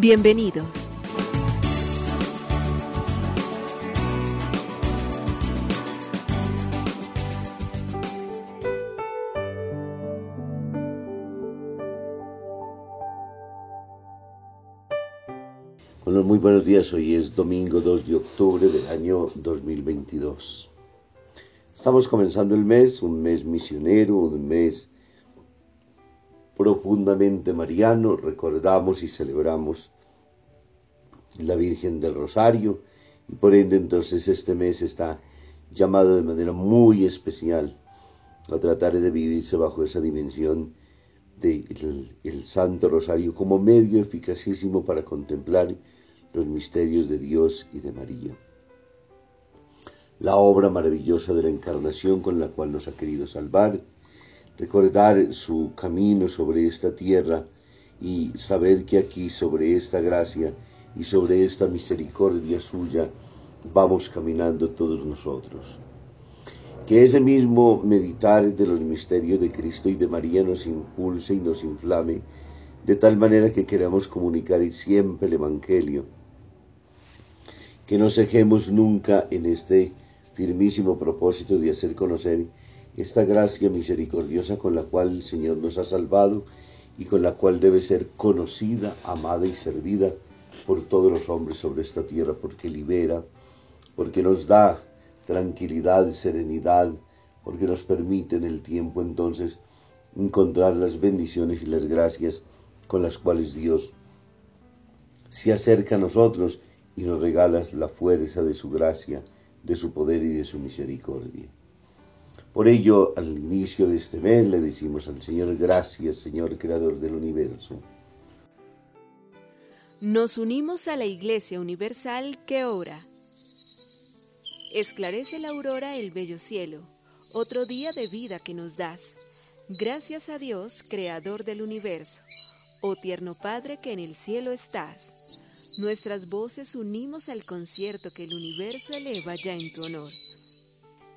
Bienvenidos. Bueno, muy buenos días. Hoy es domingo 2 de octubre del año 2022. Estamos comenzando el mes, un mes misionero, un mes profundamente mariano. Recordamos y celebramos la Virgen del Rosario y por ende entonces este mes está llamado de manera muy especial a tratar de vivirse bajo esa dimensión del el Santo Rosario como medio eficacísimo para contemplar los misterios de Dios y de María la obra maravillosa de la encarnación con la cual nos ha querido salvar, recordar su camino sobre esta tierra y saber que aquí sobre esta gracia y sobre esta misericordia suya vamos caminando todos nosotros. Que ese mismo meditar de los misterios de Cristo y de María nos impulse y nos inflame de tal manera que queramos comunicar siempre el Evangelio. Que no cejemos nunca en este firmísimo propósito de hacer conocer esta gracia misericordiosa con la cual el Señor nos ha salvado y con la cual debe ser conocida, amada y servida por todos los hombres sobre esta tierra, porque libera, porque nos da tranquilidad, serenidad, porque nos permite en el tiempo entonces encontrar las bendiciones y las gracias con las cuales Dios se acerca a nosotros y nos regala la fuerza de su gracia de su poder y de su misericordia. Por ello, al inicio de este mes le decimos al Señor, gracias Señor Creador del universo. Nos unimos a la Iglesia Universal que ora. Esclarece la aurora el bello cielo, otro día de vida que nos das. Gracias a Dios, Creador del universo, oh tierno Padre que en el cielo estás Nuestras voces unimos al concierto que el universo eleva ya en tu honor.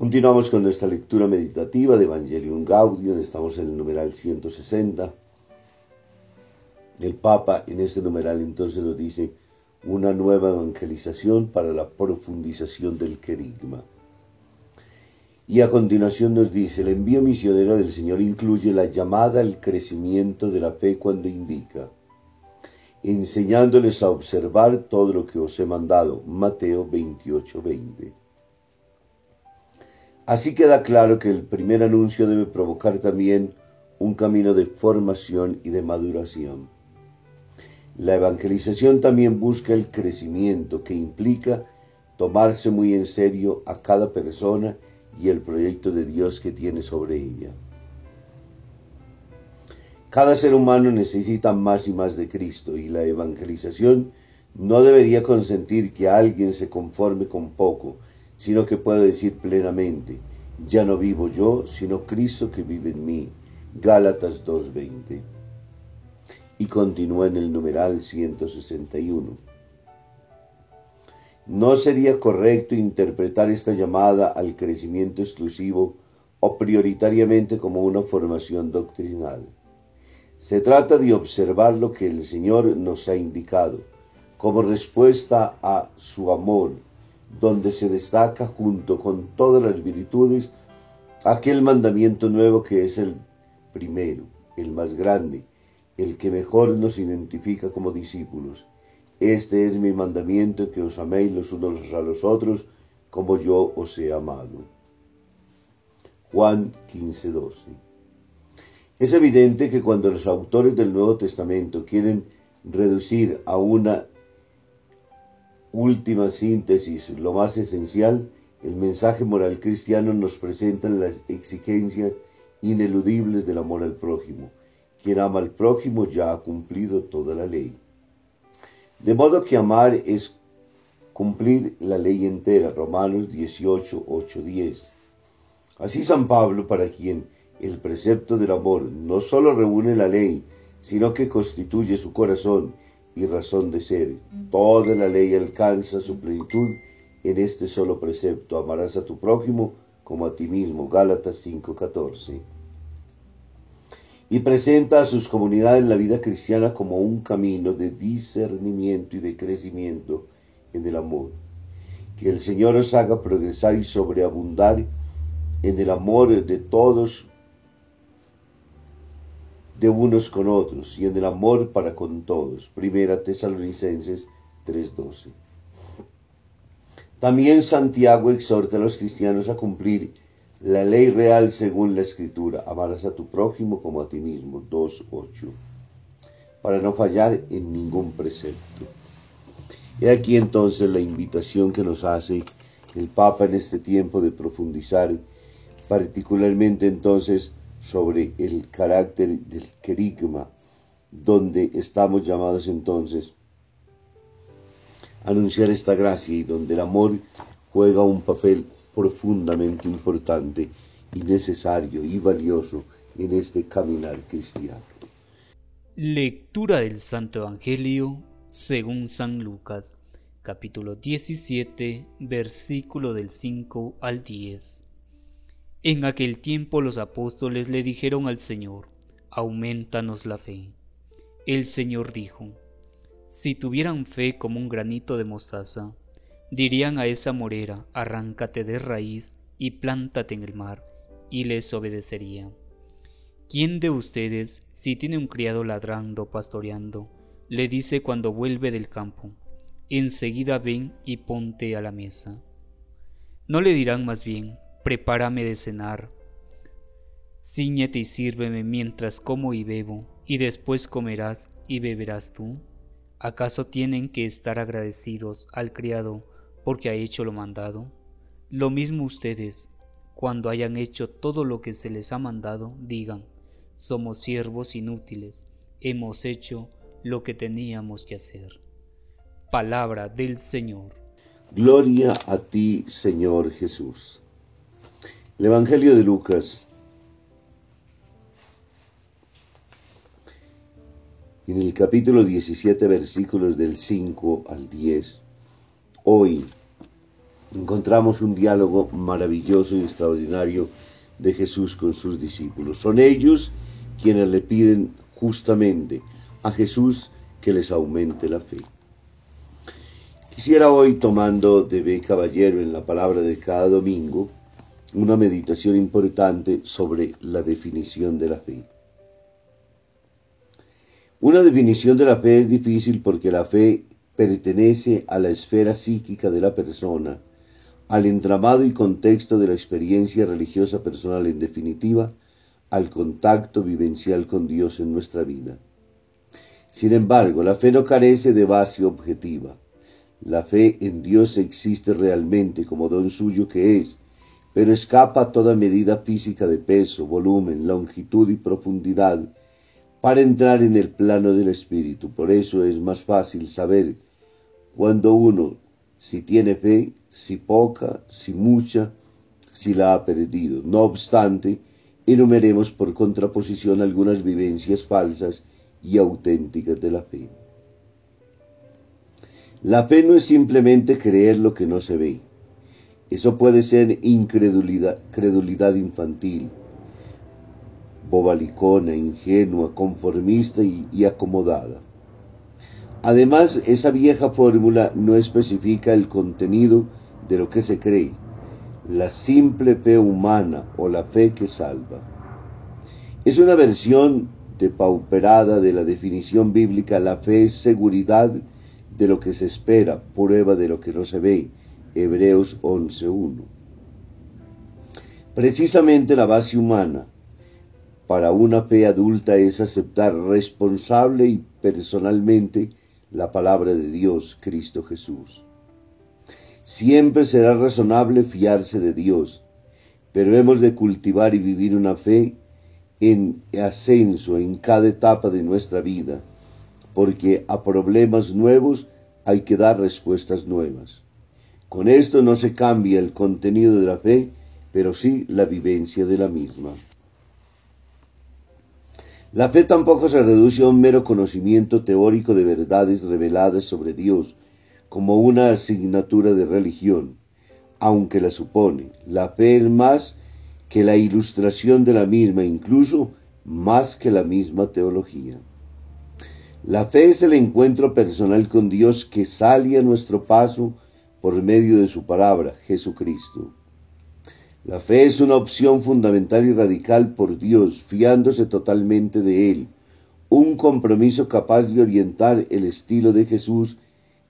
Continuamos con nuestra lectura meditativa de Evangelium Gaudium, estamos en el numeral 160. El Papa en este numeral entonces nos dice una nueva evangelización para la profundización del querigma. Y a continuación nos dice, el envío misionero del Señor incluye la llamada al crecimiento de la fe cuando indica, enseñándoles a observar todo lo que os he mandado. Mateo 28, 20. Así queda claro que el primer anuncio debe provocar también un camino de formación y de maduración. La evangelización también busca el crecimiento que implica tomarse muy en serio a cada persona y el proyecto de Dios que tiene sobre ella. Cada ser humano necesita más y más de Cristo y la evangelización no debería consentir que alguien se conforme con poco, sino que pueda decir plenamente, ya no vivo yo, sino Cristo que vive en mí. Gálatas 2.20. Y continúa en el numeral 161. no sería correcto interpretar esta llamada al crecimiento exclusivo o prioritariamente como una formación doctrinal. Se trata de observar lo que el Señor nos ha indicado como respuesta a su amor, donde se destaca junto con todas las virtudes aquel mandamiento nuevo que es el primero, el más grande, el que mejor nos identifica como discípulos. Este es mi mandamiento, que os améis los unos a los otros, como yo os he amado. Juan 15:12 Es evidente que cuando los autores del Nuevo Testamento quieren reducir a una última síntesis, lo más esencial, el mensaje moral cristiano nos presenta las exigencias ineludibles del amor al prójimo. Quien ama al prójimo ya ha cumplido toda la ley. De modo que amar es cumplir la ley entera, Romanos 18, 8, 10. Así San Pablo, para quien el precepto del amor no sólo reúne la ley, sino que constituye su corazón y razón de ser. Toda la ley alcanza su plenitud en este solo precepto. Amarás a tu prójimo como a ti mismo. Gálatas 5:14. Y presenta a sus comunidades la vida cristiana como un camino de discernimiento y de crecimiento en el amor. Que el Señor os haga progresar y sobreabundar en el amor de todos de unos con otros y en el amor para con todos. Primera Tesalonicenses 3:12. También Santiago exhorta a los cristianos a cumplir la ley real según la escritura, amarás a tu prójimo como a ti mismo, 2.8, para no fallar en ningún precepto. He aquí entonces la invitación que nos hace el Papa en este tiempo de profundizar, particularmente entonces sobre el carácter del querigma, donde estamos llamados entonces a anunciar esta gracia y donde el amor juega un papel profundamente importante y necesario y valioso en este caminar cristiano. Lectura del Santo Evangelio según San Lucas, capítulo 17, versículo del 5 al 10. En aquel tiempo los apóstoles le dijeron al Señor, aumentanos la fe. El Señor dijo, si tuvieran fe como un granito de mostaza, dirían a esa morera, arráncate de raíz y plántate en el mar, y les obedecería. ¿Quién de ustedes, si tiene un criado ladrando pastoreando, le dice cuando vuelve del campo, enseguida ven y ponte a la mesa? ¿No le dirán más bien, prepárame de cenar. Cíñete y sírveme mientras como y bebo, y después comerás y beberás tú. ¿Acaso tienen que estar agradecidos al criado porque ha hecho lo mandado? Lo mismo ustedes, cuando hayan hecho todo lo que se les ha mandado, digan, somos siervos inútiles, hemos hecho lo que teníamos que hacer. Palabra del Señor. Gloria a ti, Señor Jesús. El Evangelio de Lucas. En el capítulo 17, versículos del 5 al 10, hoy encontramos un diálogo maravilloso y extraordinario de Jesús con sus discípulos. Son ellos quienes le piden justamente a Jesús que les aumente la fe. Quisiera hoy, tomando de B. Caballero en la palabra de cada domingo, una meditación importante sobre la definición de la fe. Una definición de la fe es difícil porque la fe pertenece a la esfera psíquica de la persona, al entramado y contexto de la experiencia religiosa personal, en definitiva, al contacto vivencial con Dios en nuestra vida. Sin embargo, la fe no carece de base objetiva. La fe en Dios existe realmente como don suyo que es, pero escapa a toda medida física de peso, volumen, longitud y profundidad para entrar en el plano del espíritu. Por eso es más fácil saber cuando uno si tiene fe, si poca, si mucha, si la ha perdido. No obstante, enumeremos por contraposición algunas vivencias falsas y auténticas de la fe. La fe no es simplemente creer lo que no se ve. Eso puede ser incredulidad credulidad infantil, bobalicona, ingenua, conformista y, y acomodada. Además, esa vieja fórmula no especifica el contenido de lo que se cree, la simple fe humana o la fe que salva. Es una versión depauperada de la definición bíblica, la fe es seguridad de lo que se espera, prueba de lo que no se ve, Hebreos 11.1. Precisamente la base humana para una fe adulta es aceptar responsable y personalmente la palabra de Dios, Cristo Jesús. Siempre será razonable fiarse de Dios, pero hemos de cultivar y vivir una fe en ascenso en cada etapa de nuestra vida, porque a problemas nuevos hay que dar respuestas nuevas. Con esto no se cambia el contenido de la fe, pero sí la vivencia de la misma. La fe tampoco se reduce a un mero conocimiento teórico de verdades reveladas sobre Dios, como una asignatura de religión, aunque la supone. La fe es más que la ilustración de la misma, incluso más que la misma teología. La fe es el encuentro personal con Dios que sale a nuestro paso por medio de su palabra, Jesucristo. La fe es una opción fundamental y radical por Dios, fiándose totalmente de Él, un compromiso capaz de orientar el estilo de Jesús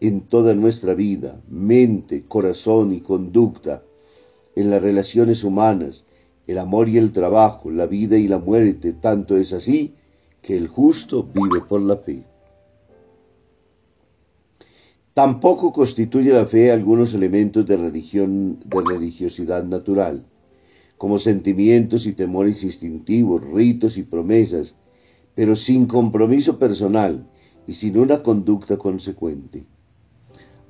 en toda nuestra vida, mente, corazón y conducta, en las relaciones humanas, el amor y el trabajo, la vida y la muerte, tanto es así que el justo vive por la fe. Tampoco constituye la fe algunos elementos de religión, de religiosidad natural, como sentimientos y temores instintivos, ritos y promesas, pero sin compromiso personal y sin una conducta consecuente.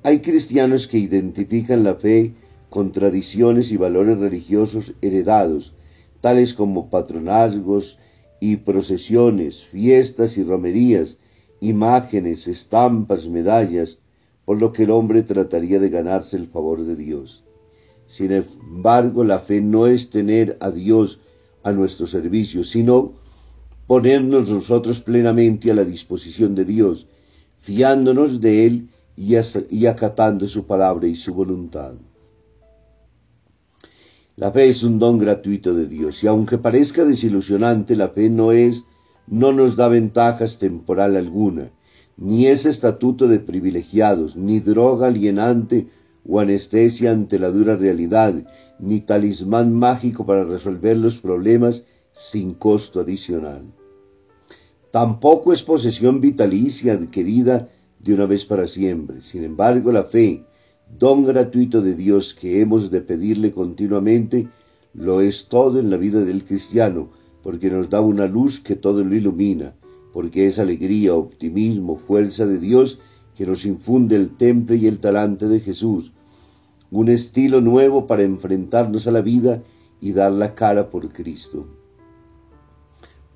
Hay cristianos que identifican la fe con tradiciones y valores religiosos heredados, tales como patronazgos y procesiones, fiestas y romerías, imágenes, estampas, medallas, por lo que el hombre trataría de ganarse el favor de Dios. Sin embargo, la fe no es tener a Dios a nuestro servicio, sino ponernos nosotros plenamente a la disposición de Dios, fiándonos de Él y acatando su palabra y su voluntad. La fe es un don gratuito de Dios y aunque parezca desilusionante, la fe no es, no nos da ventajas temporal alguna, ni es estatuto de privilegiados, ni droga alienante o anestesia ante la dura realidad, ni talismán mágico para resolver los problemas sin costo adicional. Tampoco es posesión vitalicia adquirida de una vez para siempre. Sin embargo, la fe, don gratuito de Dios que hemos de pedirle continuamente, lo es todo en la vida del cristiano, porque nos da una luz que todo lo ilumina, porque es alegría, optimismo, fuerza de Dios que nos infunde el temple y el talante de Jesús, un estilo nuevo para enfrentarnos a la vida y dar la cara por Cristo.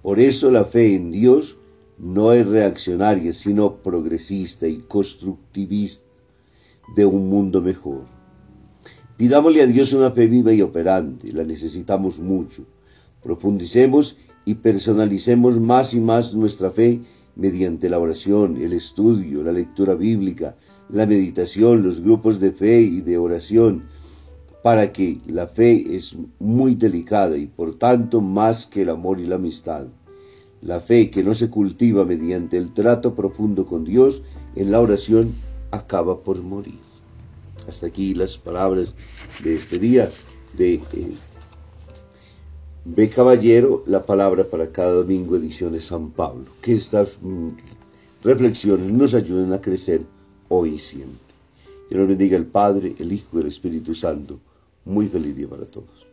Por eso la fe en Dios no es reaccionaria, sino progresista y constructivista de un mundo mejor. Pidámosle a Dios una fe viva y operante, la necesitamos mucho. Profundicemos y personalicemos más y más nuestra fe mediante la oración, el estudio, la lectura bíblica, la meditación, los grupos de fe y de oración, para que la fe es muy delicada y por tanto más que el amor y la amistad. La fe que no se cultiva mediante el trato profundo con Dios en la oración acaba por morir. Hasta aquí las palabras de este día de eh, B. Caballero, la palabra para cada domingo, ediciones San Pablo. Que estas mm, reflexiones nos ayuden a crecer hoy y siempre. Que nos bendiga el Padre, el Hijo y el Espíritu Santo. Muy feliz día para todos.